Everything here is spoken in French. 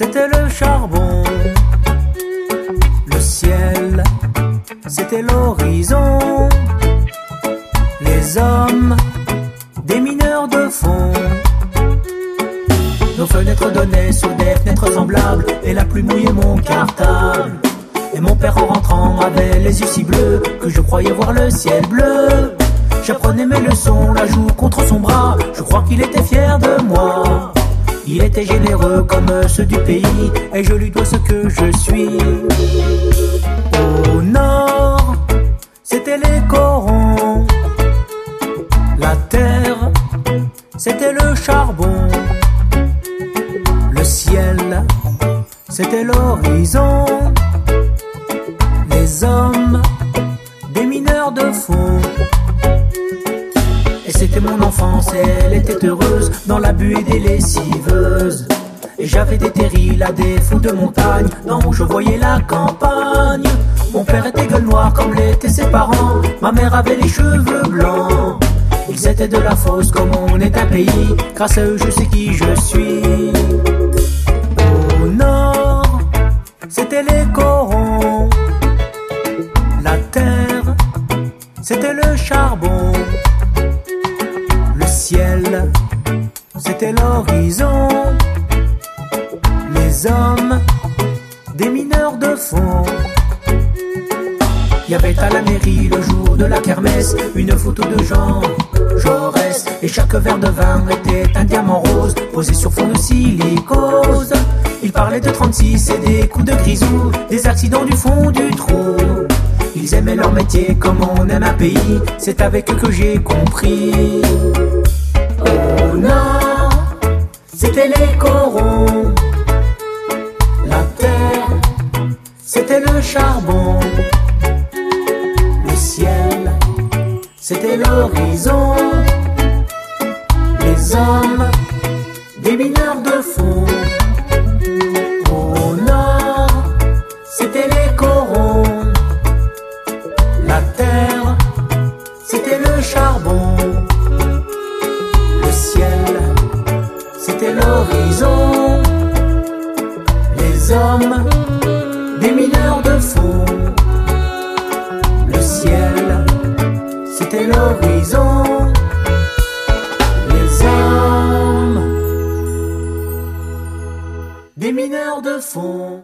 c'était le charbon. Le ciel, c'était l'horizon. Les hommes, des mineurs de fond. Nos fenêtres donnaient sur des fenêtres semblables, et la pluie mouillait mon cartable. Et mon père en rentrant avait les yeux si bleus que je croyais voir le ciel bleu. J'apprenais mes leçons, la joue contre son bras, je crois qu'il était fier de moi. Il était généreux comme ceux du pays, et je lui dois ce que je suis. Au nord, c'était les corons. La terre, c'était le charbon. Le ciel, c'était l'horizon. Les hommes, des mineurs de fond. Mon enfance, elle était heureuse dans la buée des lessiveuses. Et j'avais des terrils à des fous de montagne, dans je voyais la campagne. Mon père était gueule noire comme l'étaient ses parents, ma mère avait les cheveux blancs. Ils étaient de la fosse comme on est un pays, grâce à eux je sais qui je suis. Au nord, c'était les corons. La terre, c'était le charbon. C'était l'horizon. Les hommes, des mineurs de fond. Il y avait à la mairie le jour de la kermesse une photo de Jean Jaurès et chaque verre de vin était un diamant rose posé sur fond de silicose. Il parlait de 36 et des coups de grisou, des accidents du fond du trou. Ils aimaient leur métier comme on aime un pays, c'est avec eux que j'ai compris. Au nord, c'était les corons. La terre, c'était le charbon. Le ciel, c'était l'horizon. Les hommes, des mineurs de fond. Au nord, c'était les corons. La terre, c'était le charbon. Le ciel, c'était l'horizon. Les hommes, des mineurs de fond. Le ciel, c'était l'horizon. Les hommes, des mineurs de fond.